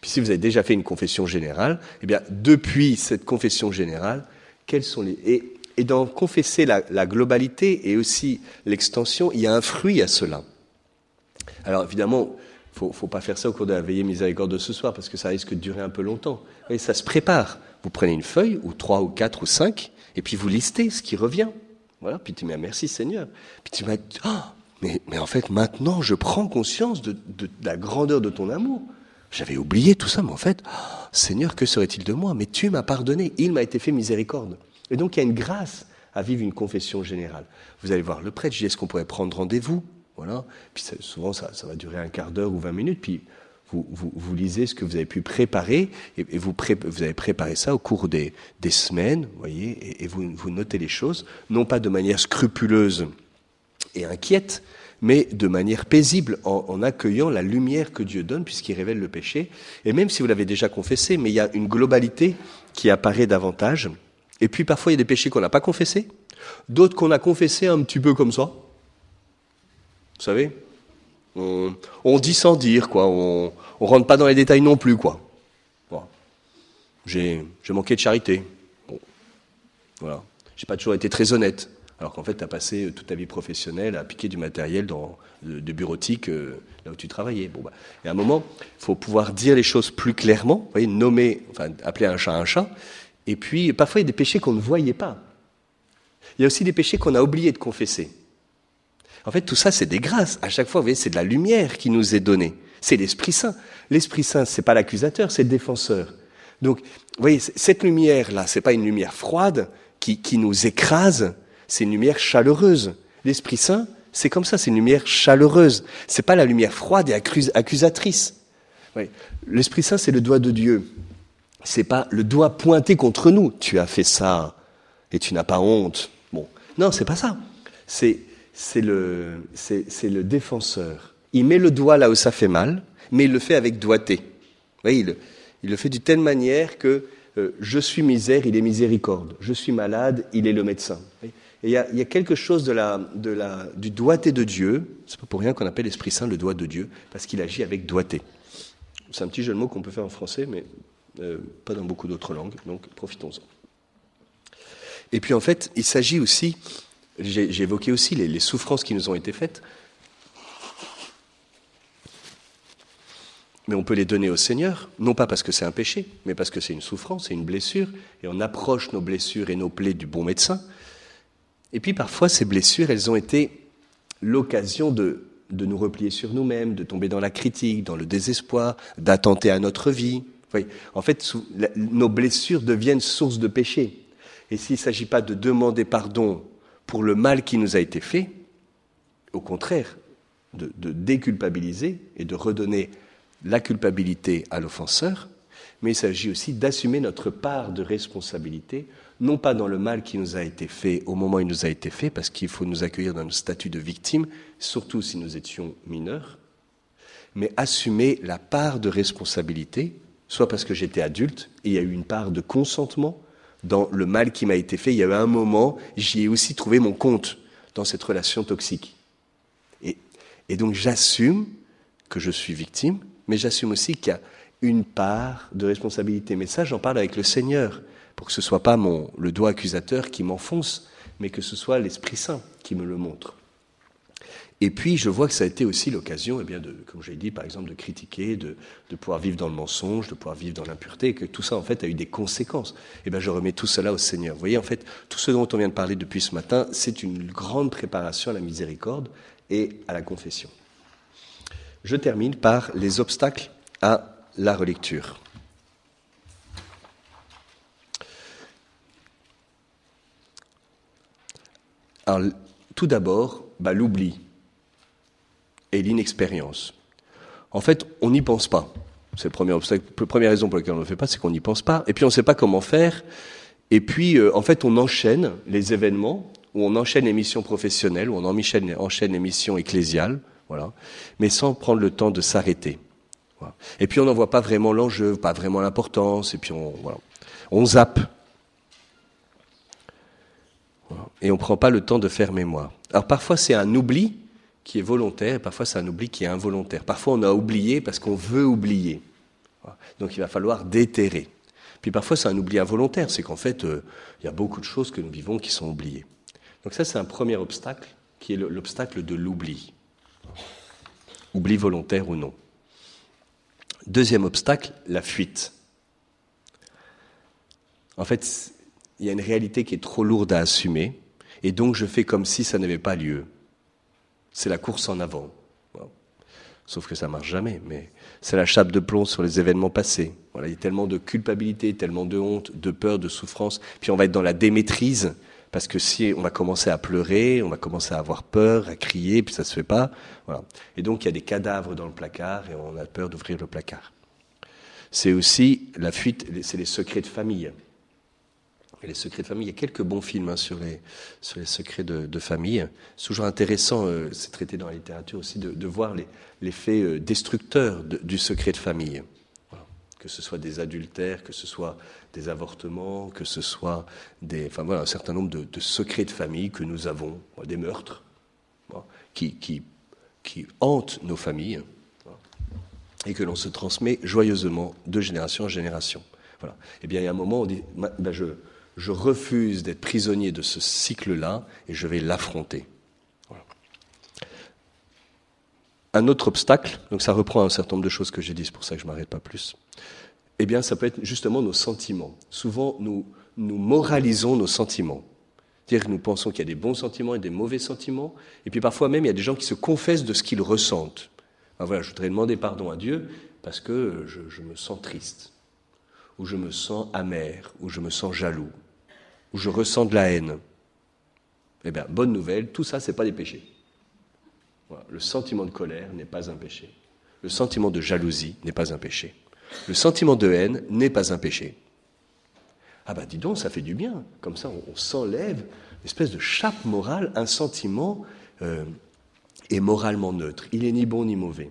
Puis si vous avez déjà fait une confession générale, eh bien, depuis cette confession générale, quels sont les... Et, et dans confesser la, la globalité et aussi l'extension, il y a un fruit à cela. Alors évidemment, faut, faut pas faire ça au cours de la veillée miséricorde de ce soir parce que ça risque de durer un peu longtemps. Et ça se prépare. Vous prenez une feuille, ou trois, ou quatre, ou cinq, et puis vous listez ce qui revient. Voilà. Puis tu dis, merci Seigneur. Puis tu m'as dit, oh, mais, en fait, maintenant, je prends conscience de la grandeur de ton amour. J'avais oublié tout ça, mais en fait, oh, Seigneur, que serait-il de moi? Mais tu m'as pardonné, il m'a été fait miséricorde. Et donc il y a une grâce à vivre une confession générale. Vous allez voir le prêtre, je dis, est-ce qu'on pourrait prendre rendez-vous? Voilà. Puis souvent, ça, ça, va durer un quart d'heure ou vingt minutes, puis vous, lisez ce que vous avez pu préparer, et, vous, avez préparé ça au cours des, semaines, voyez, et, vous notez les choses, non pas de manière scrupuleuse et inquiète, mais de manière paisible, en, en, accueillant la lumière que Dieu donne, puisqu'il révèle le péché. Et même si vous l'avez déjà confessé, mais il y a une globalité qui apparaît davantage. Et puis parfois, il y a des péchés qu'on n'a pas confessés, d'autres qu'on a confessés un petit peu comme ça. Vous savez on, dit sans dire, quoi. On, on rentre pas dans les détails non plus, quoi. J'ai manqué de charité. Bon. Voilà. J'ai pas toujours été très honnête alors qu'en fait, tu as passé toute ta vie professionnelle à piquer du matériel dans, de, de bureautique euh, là où tu travaillais. Bon, bah, et à un moment, il faut pouvoir dire les choses plus clairement, vous voyez, nommer, enfin, appeler un chat un chat. Et puis, parfois, il y a des péchés qu'on ne voyait pas. Il y a aussi des péchés qu'on a oublié de confesser. En fait, tout ça, c'est des grâces. À chaque fois, vous voyez, c'est de la lumière qui nous est donnée. C'est l'Esprit Saint. L'Esprit Saint, c'est pas l'accusateur, c'est le défenseur. Donc, vous voyez, cette lumière-là, c'est pas une lumière froide qui, qui nous écrase, c'est une lumière chaleureuse. L'Esprit Saint, c'est comme ça, c'est une lumière chaleureuse. C'est pas la lumière froide et accusatrice. Oui. L'Esprit Saint, c'est le doigt de Dieu. C'est pas le doigt pointé contre nous. Tu as fait ça et tu n'as pas honte. Bon, non, c'est pas ça. C'est c'est le c'est le défenseur. Il met le doigt là où ça fait mal, mais il le fait avec doigté. Il, le fait d'une telle manière que euh, je suis misère, il est miséricorde. Je suis malade, il est le médecin. Oui et il y, a, il y a quelque chose de la, de la, du doigté de Dieu. C'est pas pour rien qu'on appelle l'Esprit Saint le doigt de Dieu, parce qu'il agit avec doigté. C'est un petit jeu de mots qu'on peut faire en français, mais euh, pas dans beaucoup d'autres langues, donc profitons-en. Et puis en fait, il s'agit aussi, j'ai évoqué aussi les, souffrances qui nous ont été faites, mais on peut les donner au Seigneur, non pas parce que c'est un péché, mais parce que c'est une souffrance, c'est une blessure, et on approche nos blessures et nos plaies du bon médecin. Et puis parfois, ces blessures, elles ont été l'occasion de, de nous replier sur nous-mêmes, de tomber dans la critique, dans le désespoir, d'attenter à notre vie. En fait, nos blessures deviennent source de péché. Et s'il ne s'agit pas de demander pardon pour le mal qui nous a été fait, au contraire, de, déculpabiliser et de redonner la culpabilité à l'offenseur, mais il s'agit aussi d'assumer notre part de responsabilité non pas dans le mal qui nous a été fait au moment où il nous a été fait, parce qu'il faut nous accueillir dans le statut de victime, surtout si nous étions mineurs, mais assumer la part de responsabilité, soit parce que j'étais adulte et il y a eu une part de consentement dans le mal qui m'a été fait. Il y a eu un moment, j'y ai aussi trouvé mon compte dans cette relation toxique. Et, donc j'assume que je suis victime, mais j'assume aussi qu'il y a une part de responsabilité. Mais ça, j'en parle avec le Seigneur pour que ce soit pas le doigt accusateur qui m'enfonce, mais que ce soit l'Esprit Saint qui me le montre. Et puis, je vois que ça a été aussi l'occasion, eh bien, de, comme j'ai dit, par exemple, de critiquer, de, de, pouvoir vivre dans le mensonge, de pouvoir vivre dans l'impureté, et que tout ça, en fait, a eu des conséquences. Eh bien, je remets tout cela au Seigneur. Vous voyez, en fait, tout ce dont on vient de parler depuis ce matin, c'est une grande préparation à la miséricorde et à la confession. Je termine par les obstacles à la relecture. Alors, tout d'abord, bah, l'oubli et l'inexpérience. En fait, on n'y pense pas. C'est le premier obstacle. La première raison pour laquelle on ne le fait pas, c'est qu'on n'y pense pas. Et puis, on ne sait pas comment faire. Et puis, euh, en fait, on enchaîne les événements, ou on enchaîne les missions professionnelles, ou on enchaîne, les missions ecclésiales, voilà, mais sans prendre le temps de s'arrêter. Et puis, on n'en voit pas vraiment l'enjeu, pas vraiment l'importance, et puis on zappe et on ne prend pas le temps de faire mémoire. Alors parfois c'est un oubli qui est volontaire, et parfois c'est un oubli qui est involontaire. Parfois on a oublié parce qu'on veut oublier. Donc il va falloir déterrer. Puis parfois c'est un oubli involontaire, c'est qu'en fait euh, il y a beaucoup de choses que nous vivons qui sont oubliées. Donc ça c'est un premier obstacle qui est l'obstacle de l'oubli. Oubli volontaire ou non. Deuxième obstacle, la fuite. En fait, il y a une réalité qui est trop lourde à assumer, et donc je fais comme si ça n'avait pas lieu. C'est la course en avant. Sauf que ça marche jamais, mais c'est la chape de plomb sur les événements passés. Voilà, il y a tellement de culpabilité, tellement de honte, de peur, de souffrance. Puis on va être dans la démaîtrise, parce que si on va commencer à pleurer, on va commencer à avoir peur, à crier, puis ça se fait pas. Voilà. Et donc il y a des cadavres dans le placard et on a peur d'ouvrir le placard. C'est aussi la fuite, c'est les secrets de famille les secrets de famille. Il y a quelques bons films hein, sur, les, sur les secrets de, famille. C'est toujours intéressant, euh, c'est traité dans la littérature aussi, de, voir l'effet les euh, destructeur du secret de famille. Que ce soit des adultères, que ce soit des avortements, que ce soit des, enfin, voilà, un certain nombre de, secrets de famille que nous avons, des meurtres, qui, qui, qui hantent nos familles et que l'on se transmet joyeusement de génération en génération. Voilà. Eh bien, il y a un moment on dit, ben je, je refuse d'être prisonnier de ce cycle-là et je vais l'affronter. Un autre obstacle, donc ça reprend un certain nombre de choses que j'ai dit, c'est pour ça que je ne m'arrête pas plus, eh bien ça peut être justement nos sentiments. Souvent, nous, moralisons nos sentiments. C'est-à-dire que nous pensons qu'il y a des bons sentiments et des mauvais sentiments, et puis parfois même il y a des gens qui se confessent de ce qu'ils ressentent. voilà, je voudrais demander pardon à Dieu parce que je me sens triste où je me sens amer, où je me sens jaloux, où je ressens de la haine. Eh bien, bonne nouvelle, tout ça, ce n'est pas des péchés. Le sentiment de colère n'est pas un péché. Le sentiment de jalousie n'est pas un péché. Le sentiment de haine n'est pas un péché. Ah ben dis donc, ça fait du bien. Comme ça, on, s'enlève une espèce de chape morale, un sentiment euh, est moralement neutre. Il est ni bon ni mauvais.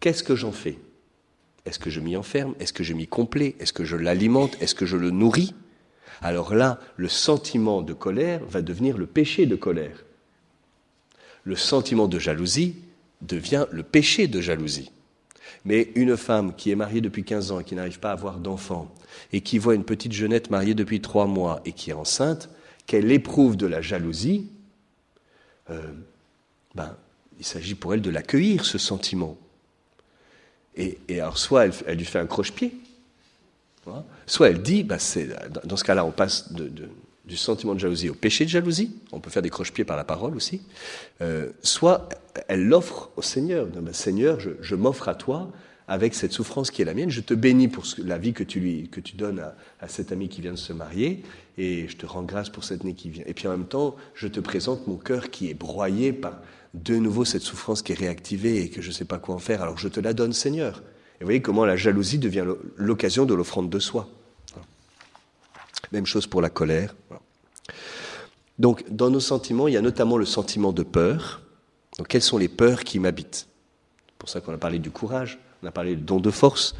Qu'est-ce que j'en fais? Est-ce que je m'y enferme? Est-ce que je m'y complais? Est-ce que je l'alimente? Est-ce que je le nourris? Alors là, le sentiment de colère va devenir le péché de colère. Le sentiment de jalousie devient le péché de jalousie. Mais une femme qui est mariée depuis 15 ans et qui n'arrive pas à avoir d'enfant, et qui voit une petite jeunette mariée depuis trois mois et qui est enceinte, qu'elle éprouve de la jalousie, euh, ben, il s'agit pour elle de l'accueillir, ce sentiment. Et, alors, soit elle, lui fait un croche-pied, soit elle dit, bah dans ce cas-là, on passe du sentiment de jalousie au péché de jalousie, on peut faire des croche-pieds par la parole aussi, euh, soit elle l'offre au Seigneur, bah, Seigneur, je, m'offre à toi avec cette souffrance qui est la mienne, je te bénis pour la vie que tu, donnes à, à cet ami qui vient de se marier, et je te rends grâce pour cette année qui vient. Et puis en même temps, je te présente mon cœur qui est broyé par, de nouveau cette souffrance qui est réactivée et que je ne sais pas quoi en faire, alors je te la donne, Seigneur. Et vous voyez comment la jalousie devient l'occasion de l'offrande de soi. Même chose pour la colère. Donc, dans nos sentiments, il y a notamment le sentiment de peur. Donc, quelles sont les peurs qui m'habitent? C'est pour ça qu'on a parlé du courage, on a parlé du don de force.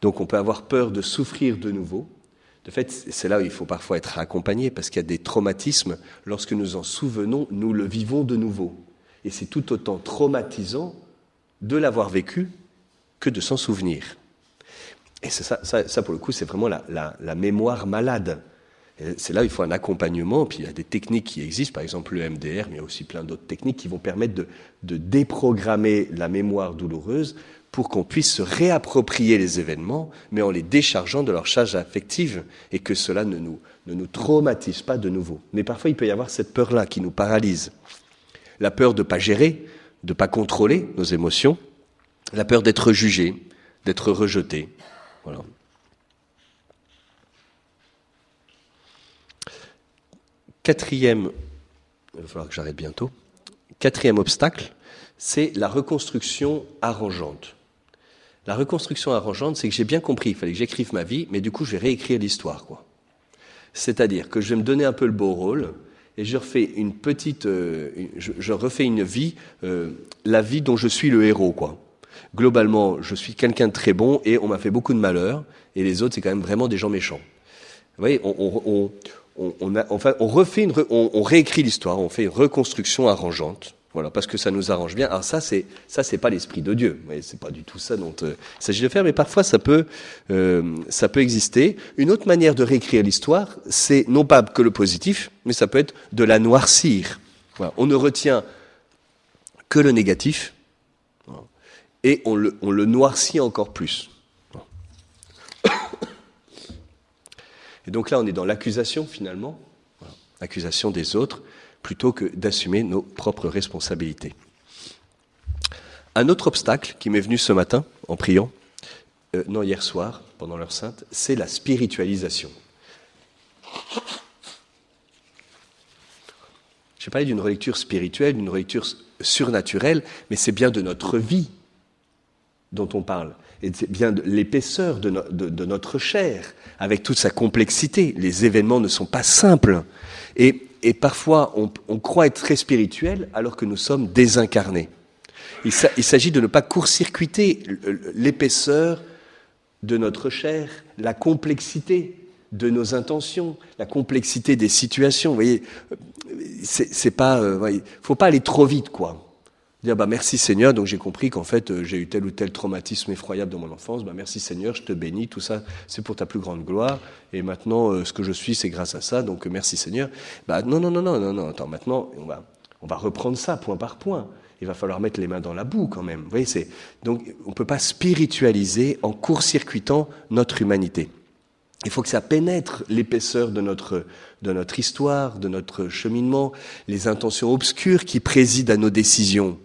Donc, on peut avoir peur de souffrir de nouveau. De fait, c'est là où il faut parfois être accompagné, parce qu'il y a des traumatismes. Lorsque nous en souvenons, nous le vivons de nouveau. Et c'est tout autant traumatisant de l'avoir vécu que de s'en souvenir. Et ça, ça, pour le coup, c'est vraiment la, mémoire malade. C'est là où il faut un accompagnement. Puis il y a des techniques qui existent, par exemple le MDR, mais il y a aussi plein d'autres techniques qui vont permettre de, de déprogrammer la mémoire douloureuse pour qu'on puisse se réapproprier les événements, mais en les déchargeant de leur charge affective, et que cela ne nous, ne nous traumatise pas de nouveau. Mais parfois, il peut y avoir cette peur-là qui nous paralyse la peur de ne pas gérer, de ne pas contrôler nos émotions, la peur d'être jugé, d'être rejeté. Quatrième, il va falloir que j'arrête bientôt. Quatrième obstacle, c'est la reconstruction arrangeante. La reconstruction arrangeante, c'est que j'ai bien compris, il fallait que j'écrive ma vie, mais du coup, je vais réécrire l'histoire, quoi. C'est-à-dire que je vais me donner un peu le beau rôle, et je refais une petite, euh, je, refais une vie, euh, la vie dont je suis le héros, quoi. Globalement, je suis quelqu'un de très bon et on m'a fait beaucoup de malheur, et les autres, c'est quand même vraiment des gens méchants. Vous voyez, on, refait on, réécrit l'histoire, on fait une reconstruction arrangeante. Voilà, parce que ça nous arrange bien. Alors ça, c'est ça, c'est pas l'esprit de Dieu. Mais c'est pas du tout ça dont euh, il s'agit de faire. Mais parfois, ça peut, euh, ça peut exister. Une autre manière de réécrire l'histoire, c'est non pas que le positif, mais ça peut être de la noircir. On ne retient que le négatif et on le, noircit encore plus. Et donc là, on est dans l'accusation finalement, l'accusation des autres plutôt que d'assumer nos propres responsabilités. Un autre obstacle qui m'est venu ce matin en priant, euh, non hier soir, pendant l'heure sainte, c'est la spiritualisation. J'ai parlé d'une relecture spirituelle, d'une relecture surnaturelle, mais c'est bien de notre vie dont on parle. Et bien de l'épaisseur de, notre chair, avec toute sa complexité. Les événements ne sont pas simples. Et et parfois on, croit être très spirituel alors que nous sommes désincarnés. Il, s'agit de ne pas court-circuiter l'épaisseur de notre chair, la complexité de nos intentions, la complexité des situations. Vous voyez, c'est pas, euh, faut pas aller trop vite, quoi. Dire bah merci Seigneur, donc j'ai compris qu'en fait euh, j'ai eu tel ou tel traumatisme effroyable dans mon enfance. Bah merci Seigneur, je te bénis, tout ça c'est pour ta plus grande gloire. Et maintenant euh, ce que je suis c'est grâce à ça, donc euh, merci Seigneur. Bah non non non non non non. Attends maintenant on va on va reprendre ça point par point. Il va falloir mettre les mains dans la boue quand même. Vous voyez c'est donc on peut pas spiritualiser en court-circuitant notre humanité. Il faut que ça pénètre l'épaisseur de notre, de notre histoire, de notre cheminement, les intentions obscures qui président à nos décisions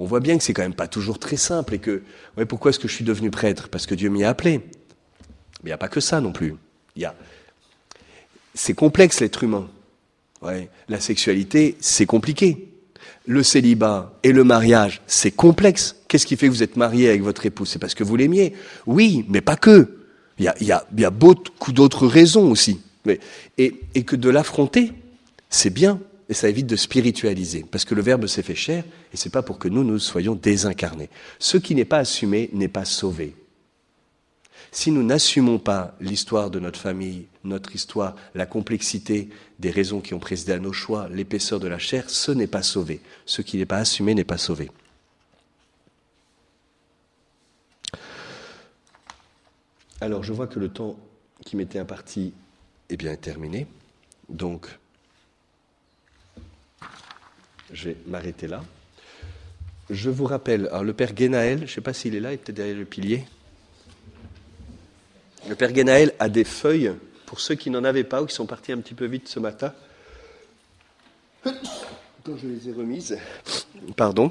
on voit bien que c'est quand même pas toujours très simple et que, ouais, pourquoi est-ce que je suis devenu prêtre? Parce que Dieu m'y a appelé. Mais il n'y a pas que ça non plus. Il y a, c'est complexe l'être humain. Ouais. La sexualité, c'est compliqué. Le célibat et le mariage, c'est complexe. Qu'est-ce qui fait que vous êtes marié avec votre épouse? C'est parce que vous l'aimiez. Oui, mais pas que. Il y a, y a, y a beaucoup d'autres raisons aussi. Mais, et, et que de l'affronter, c'est bien et ça évite de spiritualiser, parce que le Verbe s'est fait chair, et c'est pas pour que nous nous soyons désincarnés. Ce qui n'est pas assumé n'est pas sauvé. Si nous n'assumons pas l'histoire de notre famille, notre histoire, la complexité des raisons qui ont présidé à nos choix, l'épaisseur de la chair, ce n'est pas sauvé. Ce qui n'est pas assumé n'est pas sauvé. Alors, je vois que le temps qui m'était imparti est bien terminé. Donc, je vais m'arrêter là. Je vous rappelle, alors le père Guénaël, je ne sais pas s'il est là, il est peut-être derrière le pilier. Le père Guénaël a des feuilles, pour ceux qui n'en avaient pas ou qui sont partis un petit peu vite ce matin. Quand je les ai remises, pardon.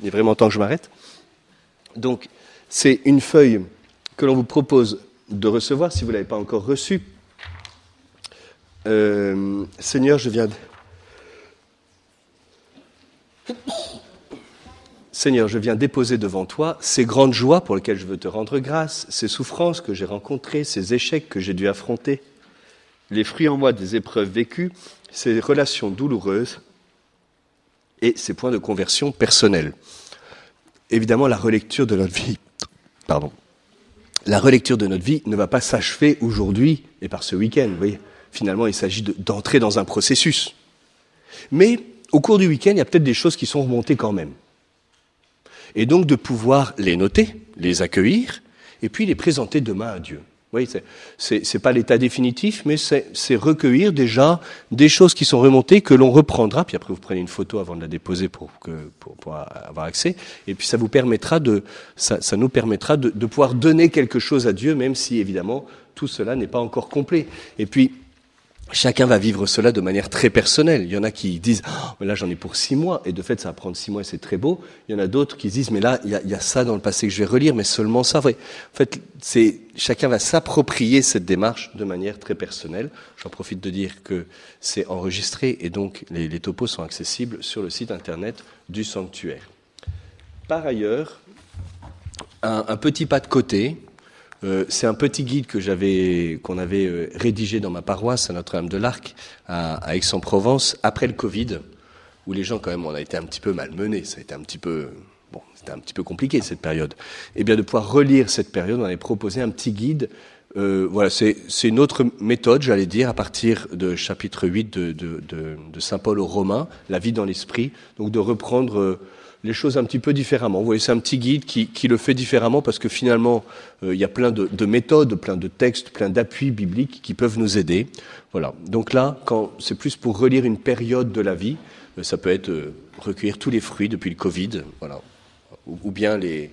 Il est vraiment temps que je m'arrête. Donc, c'est une feuille que l'on vous propose de recevoir si vous ne l'avez pas encore reçue euh, Seigneur, je viens. Déposer devant toi ces grandes joies pour lesquelles je veux te rendre grâce, ces souffrances que j'ai rencontrées, ces échecs que j'ai dû affronter, les fruits en moi des épreuves vécues, ces relations douloureuses et ces points de conversion personnels. Évidemment, la relecture de notre vie, pardon, la relecture de notre vie ne va pas s'achever aujourd'hui et par ce week-end, vous voyez. Finalement, il s'agit d'entrer dans un processus. Mais au cours du week-end, il y a peut-être des choses qui sont remontées quand même. Et donc de pouvoir les noter, les accueillir, et puis les présenter demain à Dieu. Oui, c'est pas l'état définitif, mais c'est recueillir déjà des choses qui sont remontées que l'on reprendra. Puis après, vous prenez une photo avant de la déposer pour, que, avoir accès. Et puis ça vous permettra de, ça nous permettra de, de pouvoir donner quelque chose à Dieu, même si évidemment tout cela n'est pas encore complet. Et puis Chacun va vivre cela de manière très personnelle. Il y en a qui disent oh, mais là j'en ai pour six mois et de fait ça va prendre six mois et c'est très beau. Il y en a d'autres qui disent mais là il y, a, y, a, ça dans le passé que je vais relire mais seulement ça. En fait c'est chacun va s'approprier cette démarche de manière très personnelle. J'en profite de dire que c'est enregistré et donc les, topos sont accessibles sur le site internet du sanctuaire. Par ailleurs, un petit pas de côté euh, c'est un petit guide que j'avais, qu'on avait euh, rédigé dans ma paroisse à Notre-Dame de l'Arc, à, Aix-en-Provence, après le Covid, où les gens quand même, on a été un petit peu malmenés, ça a été un petit peu, bon, c'était un petit peu compliqué cette période. Eh bien de pouvoir relire cette période, on avait proposé un petit guide. Euh, voilà, c'est une autre méthode, j'allais dire, à partir de chapitre 8 de, de, Saint Paul aux Romains, la vie dans l'esprit, donc de reprendre les choses un petit peu différemment. Vous voyez, c'est un petit guide qui, le fait différemment parce que finalement, euh, il y a plein de, de, méthodes, plein de textes, plein d'appuis bibliques qui peuvent nous aider. Voilà. Donc là, quand c'est plus pour relire une période de la vie, euh, ça peut être euh, recueillir tous les fruits depuis le Covid, voilà, ou, bien les,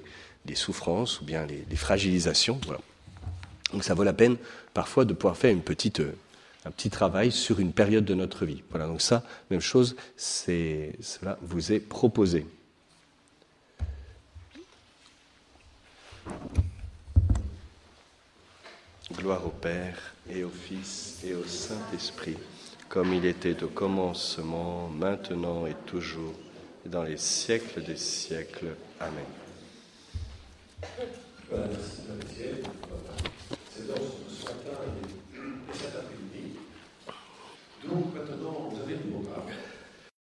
souffrances, ou bien les, fragilisations. Voilà. Donc ça vaut la peine parfois de pouvoir faire une un petit travail sur une période de notre vie. Voilà, donc ça, même chose, cela vous est proposé. Gloire au Père et au Fils et au Saint-Esprit, comme il était au commencement, maintenant et toujours, et dans les siècles des siècles. Amen. Donc maintenant, vous avez le.